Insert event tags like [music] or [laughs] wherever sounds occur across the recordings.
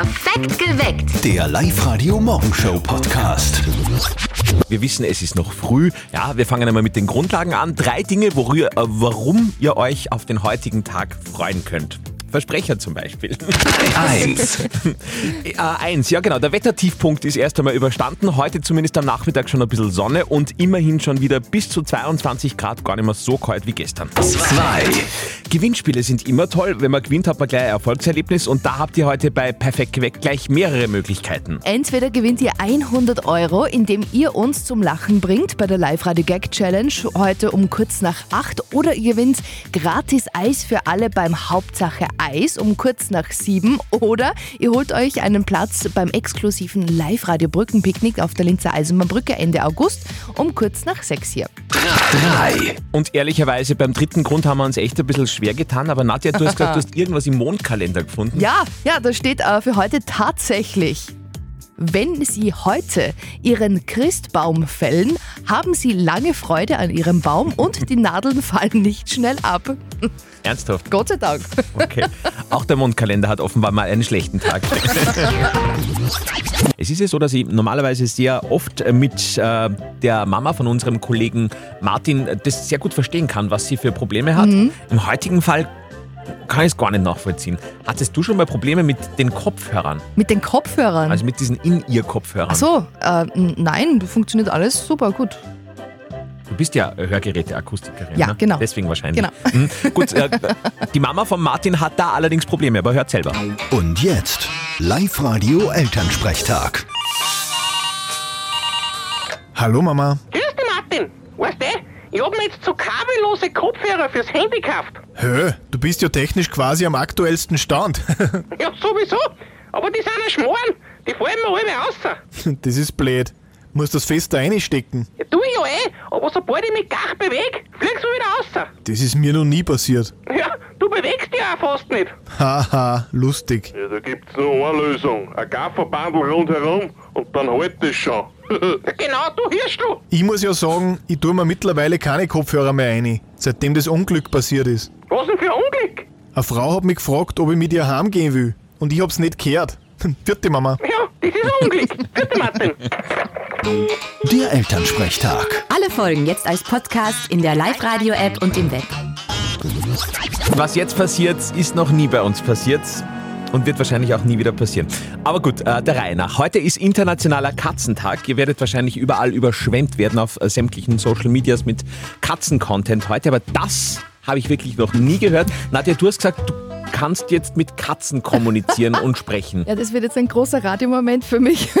Perfekt geweckt. Der Live-Radio-Morgenshow-Podcast. Wir wissen, es ist noch früh. Ja, wir fangen einmal mit den Grundlagen an. Drei Dinge, worüber, äh, warum ihr euch auf den heutigen Tag freuen könnt. Versprecher zum Beispiel. Eins. Äh, [laughs] eins, ja genau. Der Wettertiefpunkt ist erst einmal überstanden. Heute zumindest am Nachmittag schon ein bisschen Sonne und immerhin schon wieder bis zu 22 Grad, gar nicht mehr so kalt wie gestern. Zwei. Gewinnspiele sind immer toll. Wenn man gewinnt, hat man gleich ein Erfolgserlebnis und da habt ihr heute bei Perfekt geweckt gleich mehrere Möglichkeiten. Entweder gewinnt ihr 100 Euro, indem ihr uns zum Lachen bringt bei der Live-Radio Gag Challenge heute um kurz nach 8 oder ihr gewinnt gratis Eis für alle beim Hauptsache Eis um kurz nach 7 oder ihr holt euch einen Platz beim exklusiven Live-Radio Brückenpicknick auf der Linzer Eisenbahnbrücke Ende August um kurz nach 6 hier. Drei. Und ehrlicherweise beim dritten Grund haben wir uns echt ein bisschen schwer getan, aber Nadja, du hast [laughs] gesagt, du hast irgendwas im Mondkalender gefunden. Ja, ja, da steht äh, für heute tatsächlich. Wenn Sie heute Ihren Christbaum fällen, haben Sie lange Freude an Ihrem Baum und die Nadeln [laughs] fallen nicht schnell ab. Ernsthaft? Gott sei Dank. Okay. Auch der Mondkalender hat offenbar mal einen schlechten Tag. [laughs] es ist ja so, dass ich normalerweise sehr oft mit äh, der Mama von unserem Kollegen Martin das sehr gut verstehen kann, was sie für Probleme hat. Im heutigen Fall kann ich es gar nicht nachvollziehen. Hattest du schon mal Probleme mit den Kopfhörern? Mit den Kopfhörern. Also mit diesen In-Ear-Kopfhörern? Ach so, äh, nein, funktioniert alles super gut. Du bist ja Hörgeräte-Akustikerin. Ja, ne? genau. Deswegen wahrscheinlich. Genau. Mhm. [laughs] Gut, äh, die Mama von Martin hat da allerdings Probleme, aber hört selber. Und jetzt Live-Radio Elternsprechtag. Hallo Mama. Grüß dich, Martin. Weißt du, ich hab mir jetzt so kabellose Kopfhörer fürs Handy gekauft. Hö, du bist ja technisch quasi am aktuellsten Stand. [laughs] Ja, sowieso. Aber die sind ein Schmoren. Die fallen mir alle raus. das ist blöd. Musst das fester einstecken. Ja, tu ich ja eh. Aber sobald ich mich gar bewege, fliegst du wieder raus. Das ist mir noch nie passiert. Ja, du bewegst dich auch fast nicht. Haha, lustig. Ja, da gibt's nur eine Lösung. Ein Gafferbandel rundherum und dann halt das schon. Ja, [laughs] genau, du hörst du. Ich muss ja sagen, ich tue mir mittlerweile keine Kopfhörer mehr ein, seitdem das Unglück passiert ist. Was denn für ein Unglück? Eine Frau hat mich gefragt, ob ich mit ihr heimgehen will. Und ich hab's nicht gehört. [laughs] Vierte Mama. Ja, das ist ein Unglück. Bitte, Martin. Der Elternsprechtag. Alle Folgen jetzt als Podcast in der Live-Radio-App und im Web. Was jetzt passiert, ist noch nie bei uns passiert und wird wahrscheinlich auch nie wieder passieren. Aber gut, äh, der Reihe nach. Heute ist internationaler Katzentag. Ihr werdet wahrscheinlich überall überschwemmt werden auf äh, sämtlichen Social Medias mit Katzen-Content heute, aber das habe ich wirklich noch nie gehört. Nadja, du hast gesagt, du kannst jetzt mit Katzen kommunizieren und [laughs] sprechen. Ja, das wird jetzt ein großer Radiomoment für mich. [laughs]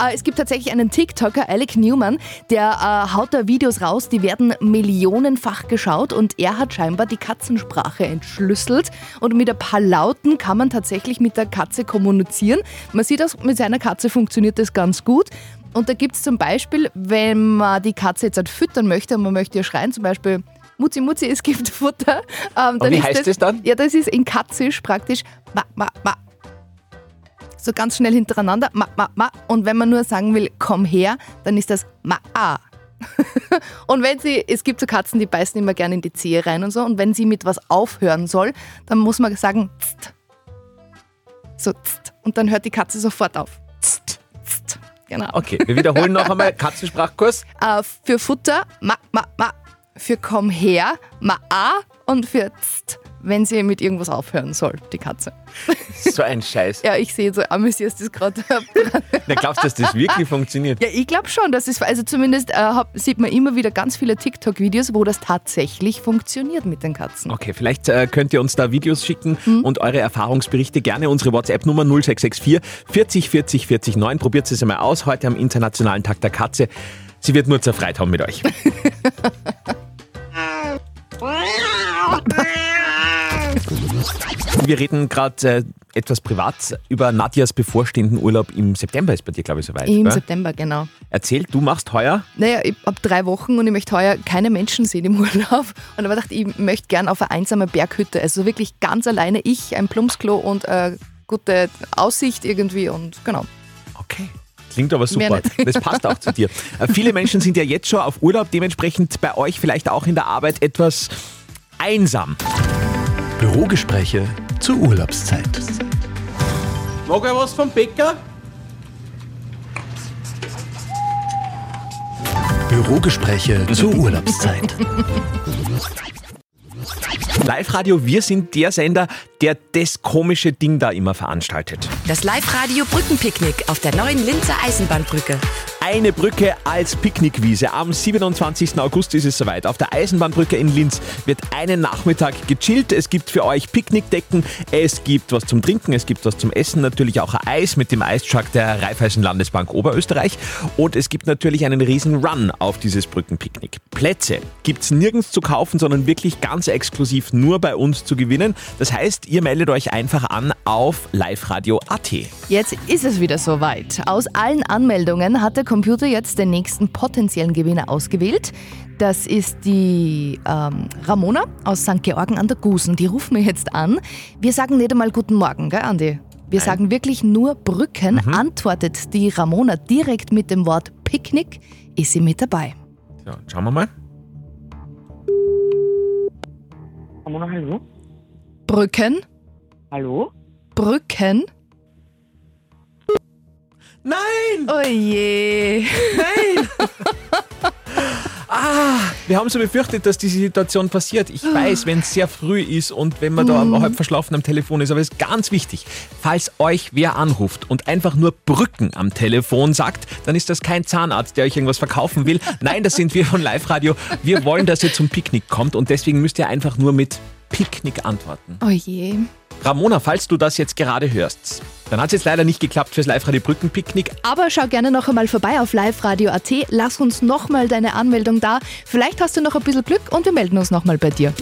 Äh, es gibt tatsächlich einen TikToker, Alec Newman, der äh, haut da Videos raus, die werden millionenfach geschaut und er hat scheinbar die Katzensprache entschlüsselt und mit ein paar Lauten kann man tatsächlich mit der Katze kommunizieren. Man sieht, dass mit seiner Katze funktioniert das ganz gut. Und da gibt es zum Beispiel, wenn man die Katze jetzt halt füttern möchte und man möchte ihr schreien, zum Beispiel Mutzi, Mutzi, es gibt Futter. Ähm, wie ist heißt das dann? Ja, das ist in Katzisch praktisch ma, ma, ma. So ganz schnell hintereinander, ma, ma, ma. Und wenn man nur sagen will, komm her, dann ist das ma, a. [laughs] und wenn sie, es gibt so Katzen, die beißen immer gerne in die Zehe rein und so. Und wenn sie mit was aufhören soll, dann muss man sagen, tst. So, tst. Und dann hört die Katze sofort auf. Tst, tst. Genau. Okay, wir wiederholen noch einmal [laughs] Katzensprachkurs. Äh, für Futter, ma, ma, ma. Für komm her, ma, a. Und für tst, wenn sie mit irgendwas aufhören soll, die Katze. So ein Scheiß. Ja, ich sehe so amüsiert das gerade. [laughs] Na, glaubst du, dass das wirklich funktioniert? ja, ich glaube schon, dass es, also zumindest äh, hab, sieht man immer wieder ganz viele TikTok-Videos, wo das tatsächlich funktioniert mit den Katzen. Okay, vielleicht äh, könnt ihr uns da Videos schicken und eure Erfahrungsberichte gerne unsere WhatsApp-Nummer 0664 40 40 40 9. Probiert es einmal aus, heute am Internationalen Tag der Katze. Sie wird nur zerfreit haben mit euch. [laughs] Wir reden gerade äh, etwas privat über Nadjas bevorstehenden Urlaub im September ist bei dir, glaube ich, soweit. Im gell? September, genau. Erzähl, du machst heuer Naja, ich habe drei Wochen und ich möchte heuer keine Menschen sehen im [laughs] Urlaub. Und aber dachte, ich möchte gern auf eine einsame Berghütte. Also wirklich ganz alleine ich, ein Plumpsklo und äh, gute Aussicht irgendwie und genau. Okay. Klingt aber super. Das passt auch zu dir. [laughs] Äh, Viele Menschen sind ja jetzt schon auf Urlaub, dementsprechend bei euch vielleicht auch in der Arbeit etwas einsam. Bürogespräche zur Urlaubszeit. Mag er was vom Bäcker? Bürogespräche [laughs] zur Urlaubszeit. Live-Radio, wir sind der Sender, der das komische Ding da immer veranstaltet. Das Live-Radio Brückenpicknick auf der neuen Linzer Eisenbahnbrücke. Eine Brücke als Picknickwiese. Am 27. August ist es soweit. Auf der Eisenbahnbrücke in Linz wird einen Nachmittag gechillt. Es gibt für euch Picknickdecken, es gibt was zum Trinken, es gibt was zum Essen, natürlich auch Eis mit dem Eistruck der Raiffeisen Landesbank Oberösterreich und es gibt natürlich einen riesen Run auf dieses Brückenpicknick. Plätze gibt's nirgends zu kaufen, sondern wirklich ganz exklusiv nur bei uns zu gewinnen. Das heißt, ihr meldet euch einfach an auf liveradio.at. Jetzt ist es wieder soweit. Aus allen Anmeldungen hat der Computer jetzt den nächsten potenziellen Gewinner ausgewählt. Das ist die ähm, Ramona aus St. Georgen an der Gusen. Die rufen wir jetzt an. Wir sagen nicht einmal Guten Morgen, gell, Andi? Wir sagen wirklich nur Brücken. Antwortet die Ramona direkt mit dem Wort Picknick, ist sie mit dabei. So, schauen wir mal. Ramona, hallo? Brücken, Hallo? Brücken. Oh je. Wir haben so befürchtet, dass diese Situation passiert. Ich weiß, wenn es sehr früh ist und wenn man da halb verschlafen am Telefon ist, aber es ist ganz wichtig, falls euch wer anruft und einfach nur Brücken am Telefon sagt, dann ist das kein Zahnarzt, der euch irgendwas verkaufen will. Nein, das sind wir von Live Radio. Wir wollen, dass ihr zum Picknick kommt und deswegen müsst ihr einfach nur mit Picknick antworten. Oh je. Ramona, falls du das jetzt gerade hörst, dann hat es jetzt leider nicht geklappt fürs Live Radio Brückenpicknick, Aber schau gerne noch einmal vorbei auf liveradio.at. Lass uns nochmal deine Anmeldung da. Vielleicht hast du noch ein bisschen Glück und wir melden uns nochmal bei dir.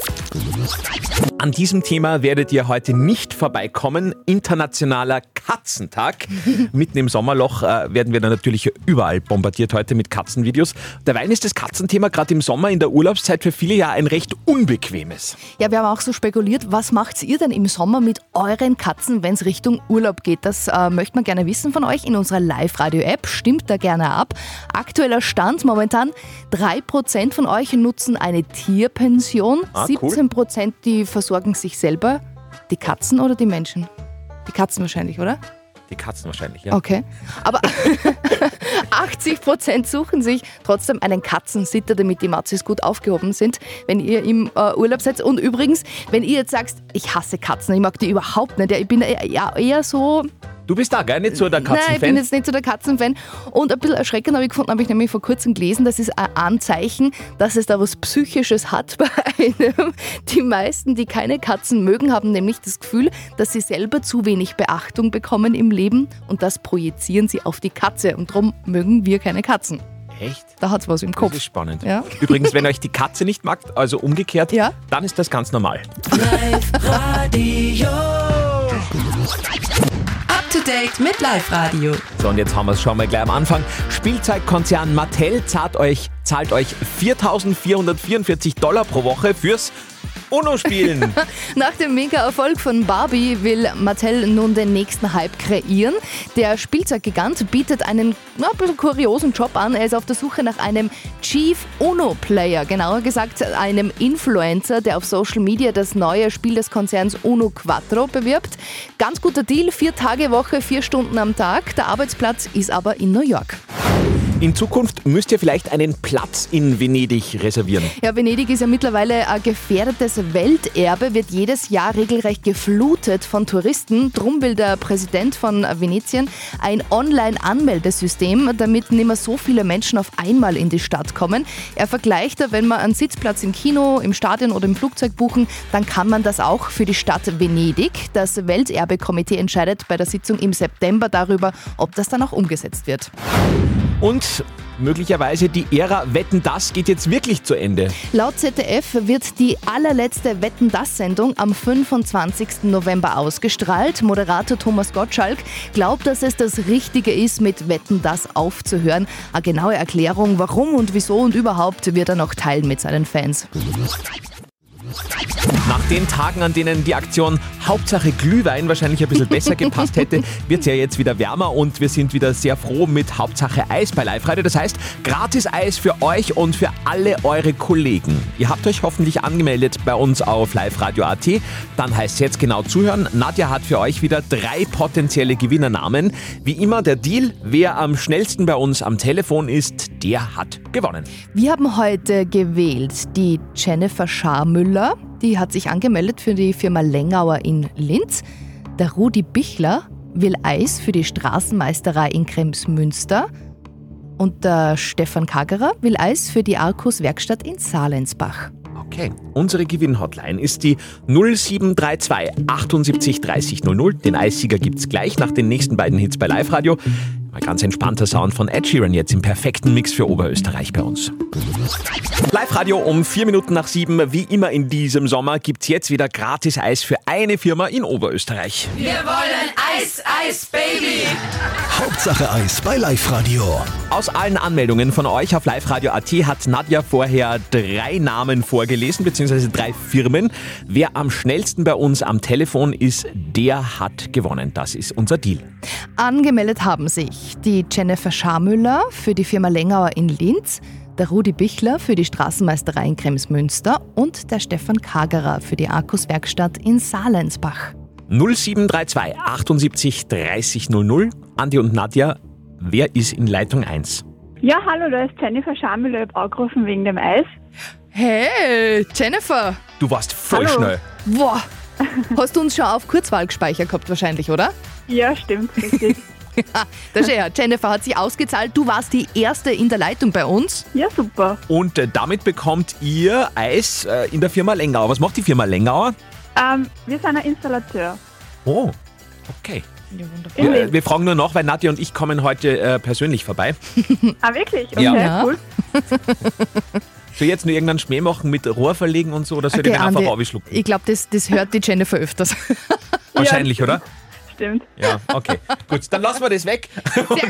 An diesem Thema werdet ihr heute nicht vorbeikommen. Internationaler Katzentag. [laughs] Mitten im Sommerloch äh, werden wir dann natürlich überall bombardiert heute mit Katzenvideos. Derweil ist das Katzenthema gerade im Sommer in der Urlaubszeit für viele ja ein recht unbequemes. Ja, wir haben auch so spekuliert, was macht ihr denn im Sommer mit euren Katzen, wenn es Richtung Urlaub geht? Das äh, möchte man gerne wissen von euch in unserer Live-Radio-App. Stimmt da gerne ab. Aktueller Stand momentan, 3% von euch nutzen eine Tierpension, Ah, cool. 17% die versorgen sich selber. Die Katzen oder die Menschen? Die Katzen wahrscheinlich, oder? Die Katzen wahrscheinlich, ja. Okay. Aber [laughs] [laughs] 80% suchen sich trotzdem einen Katzensitter, damit die Matzis gut aufgehoben sind, wenn ihr im äh, Urlaub seid. Und übrigens, wenn ihr jetzt sagst, ich hasse Katzen, ich mag die überhaupt nicht, ja, ich bin ja, eher so Du bist da, gell? Nicht so der Nein, ich bin Katzenfan? jetzt nicht so der Katzenfan. Und ein bisschen erschreckend habe ich gefunden, habe ich nämlich vor kurzem gelesen, das ist ein Anzeichen, dass es da was Psychisches hat [laughs] bei einem. Die meisten, die keine Katzen mögen, haben nämlich das Gefühl, dass sie selber zu wenig Beachtung bekommen im Leben und das projizieren sie auf die Katze. Und darum mögen wir keine Katzen. Echt? Da hat es was im Das Kopf. ist spannend. Ja. Übrigens, wenn euch die Katze nicht mag, also umgekehrt, Ja. dann ist das ganz normal. Up to date mit Live-Radio. So, und jetzt haben wir es schon mal gleich am Anfang. Spielzeugkonzern Mattel zahlt euch, zahlt euch 4.444 Dollar pro Woche fürs UNO-Spielen. [laughs] Nach dem Mega-Erfolg von Barbie will Mattel nun den nächsten Hype kreieren. Der Spielzeuggigant bietet einen na, ein bisschen kuriosen Job an. Er ist auf der Suche nach einem Chief Uno-Player, genauer gesagt einem Influencer, der auf Social Media das neue Spiel des Konzerns Uno Quattro bewirbt. Ganz guter Deal, vier Tage Woche, vier Stunden am Tag. Der Arbeitsplatz ist aber in New York. In Zukunft müsst ihr vielleicht einen Platz in Venedig reservieren. Ja, Venedig ist ja mittlerweile ein gefährdetes Welterbe, wird jedes Jahr regelrecht geflutet von Touristen. Drum will der Präsident von Venetien ein Online-Anmeldesystem, damit nicht mehr so viele Menschen auf einmal in die Stadt kommen. Er vergleicht, wenn man einen Sitzplatz im Kino, im Stadion oder im Flugzeug buchen, dann kann man das auch für die Stadt Venedig. Das Welterbekomitee entscheidet bei der Sitzung im September darüber, ob das dann auch umgesetzt wird. Und möglicherweise die Ära Wetten, das geht jetzt wirklich zu Ende. Laut ZDF wird die allerletzte Wetten das Sendung am 25. November ausgestrahlt. Moderator Thomas Gottschalk glaubt, dass es das Richtige ist, mit Wetten das aufzuhören. Eine genaue Erklärung, warum und wieso und überhaupt, wird er noch teilen mit seinen Fans. Nach den Tagen, an denen die Aktion Hauptsache Glühwein wahrscheinlich ein bisschen besser gepasst hätte, [laughs] wird es ja jetzt wieder wärmer und wir sind wieder sehr froh mit Hauptsache Eis bei Live Radio. Das heißt, gratis Eis für euch und für alle eure Kollegen. Ihr habt euch hoffentlich angemeldet bei uns auf liveradio.at. Dann heißt es jetzt genau zuhören. Nadja hat für euch wieder drei potenzielle Gewinnernamen. Wie immer der Deal, wer am schnellsten bei uns am Telefon ist, der hat gewonnen. Wir haben heute gewählt die Jennifer Scharmüller, die hat sich angemeldet für die Firma Lengauer in Linz. Der Rudi Bichler will Eis für die Straßenmeisterei in Kremsmünster. Und der Stefan Kagerer will Eis für die Arkus Werkstatt in Salensbach. Okay, unsere Gewinnhotline ist die 0732 78 30 00. Den Eissieger gibt's gleich nach den nächsten beiden Hits bei Live Radio. Ein ganz entspannter Sound von Ed Sheeran jetzt im perfekten Mix für Oberösterreich bei uns. Live Radio um vier Minuten nach sieben. Wie immer in diesem Sommer gibt's jetzt wieder gratis Eis für eine Firma in Oberösterreich. Wir wollen Eis, Eis, Baby. Hauptsache Eis bei Live Radio. Aus allen Anmeldungen von euch auf Live Radio AT hat Nadja vorher drei Namen vorgelesen, beziehungsweise drei Firmen. Wer am schnellsten bei uns am Telefon ist, der hat gewonnen. Das ist unser Deal. Angemeldet haben sich die Jennifer Scharmüller für die Firma Lengauer in Linz, der Rudi Bichler für die Straßenmeisterei in Kremsmünster und der Stefan Kagerer für die Arkus Werkstatt in Salensbach. 0732 78 30 00. Andi und Nadja, wer ist in Leitung 1? Ja, hallo, da ist Jennifer Schamüller. Ich habe angerufen wegen dem Eis. Hey, Jennifer! Du warst voll Hallo. schnell. Boah! Hast du uns schon auf Kurzwahl gespeichert gehabt wahrscheinlich, oder? Ja, stimmt, richtig. Das ist ja, Jennifer hat sich ausgezahlt. Du warst die erste in der Leitung bei uns. ja, super. Und äh, damit bekommt ihr Eis äh, in der Firma Lengauer. Was macht die Firma Lengauer? Ähm, wir sind ein Installateur. Oh, okay. In Wir, wir fragen nur noch, weil Nadja und ich kommen heute äh, persönlich vorbei. Ah, wirklich? Okay, Ja. Ja. cool. [laughs] Soll ich jetzt nur irgendeinen Schmäh machen mit Rohr verlegen und so, oder soll ich Okay, den einfach Andi, ich glaube, das, das hört die Jennifer öfters. Wahrscheinlich, oder? Stimmt. Ja, okay. Gut, dann lassen wir das weg.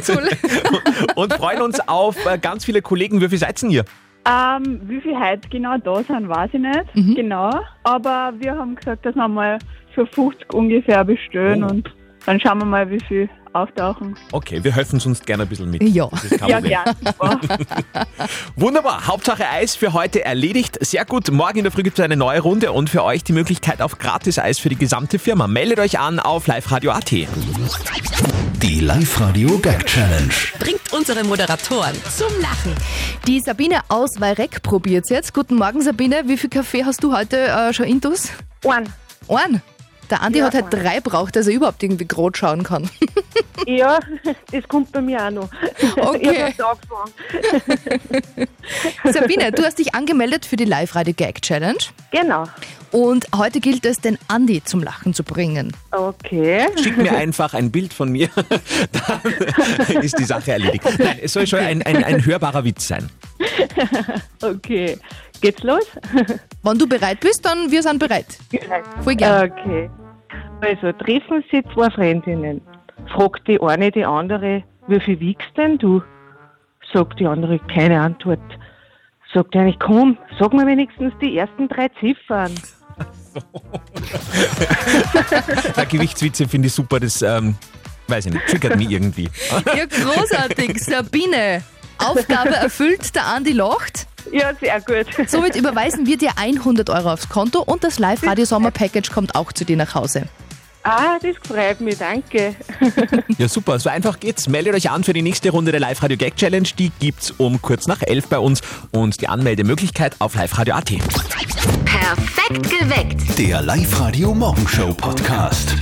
Sehr cool. [laughs] und freuen uns auf äh, ganz viele Kollegen. Wie viel seid ihr denn hier? Ähm, wie viel heute genau da sind, weiß ich nicht. Genau. Aber wir haben gesagt, dass wir mal für 50 ungefähr bestellen Oh. und dann schauen wir mal, wie viel auftauchen. Okay, wir helfen sonst gerne ein bisschen mit. Ja. Ja, Problem. gern. Super. Wunderbar, Hauptsache Eis für heute erledigt. Sehr gut, morgen in der Früh gibt es eine neue Runde und für euch die Möglichkeit auf gratis Eis für die gesamte Firma. Meldet euch an auf liveradio.at. Die Live Radio Gag Challenge. Bringt unsere Moderatoren zum Lachen. Die Sabine aus Weirek probiert jetzt. Guten Morgen, Sabine. Wie viel Kaffee hast du heute äh, schon intus? Ein. Ein. Der Andi Ja, hat halt drei braucht, dass er überhaupt irgendwie groß schauen kann. [laughs] Ja, das kommt bei mir auch noch. Okay. Ich habe angefangen. [laughs] Sabine, du hast dich angemeldet für die Live-Radio Gag Challenge. Genau. Und heute gilt es, den Andi zum Lachen zu bringen. Okay. Schickt mir einfach ein Bild von mir, [laughs] dann ist die Sache erledigt. Nein, es soll schon ein, ein, ein hörbarer Witz sein. [laughs] Okay. Geht's los? Wenn du bereit bist, dann wir sind bereit. Voll gern. Okay. Also, treffen sie zwei Freundinnen. Fragt die eine die andere, wie viel wiegst denn du? Sagt die andere, keine Antwort. Sagt eine, komm, sag mir wenigstens die ersten drei Ziffern. [laughs] Der Gewichtswitze finde ich super, das, ähm, weiß ich nicht, triggert mich irgendwie. [laughs] Ja, großartig. Sabine, Aufgabe erfüllt, der Andi lacht. Ja, sehr gut. Somit überweisen wir dir 100 Euro aufs Konto und das Live-Radio-Sommer-Package kommt auch zu dir nach Hause. Ah, das freut mich, danke. [laughs] Ja, super, so einfach geht's. Meldet euch an für die nächste Runde der Live-Radio Gag Challenge. Die gibt's um kurz nach elf bei uns und die Anmeldemöglichkeit auf liveradio.at. Perfekt geweckt. Der Live Radio Morgenshow Podcast.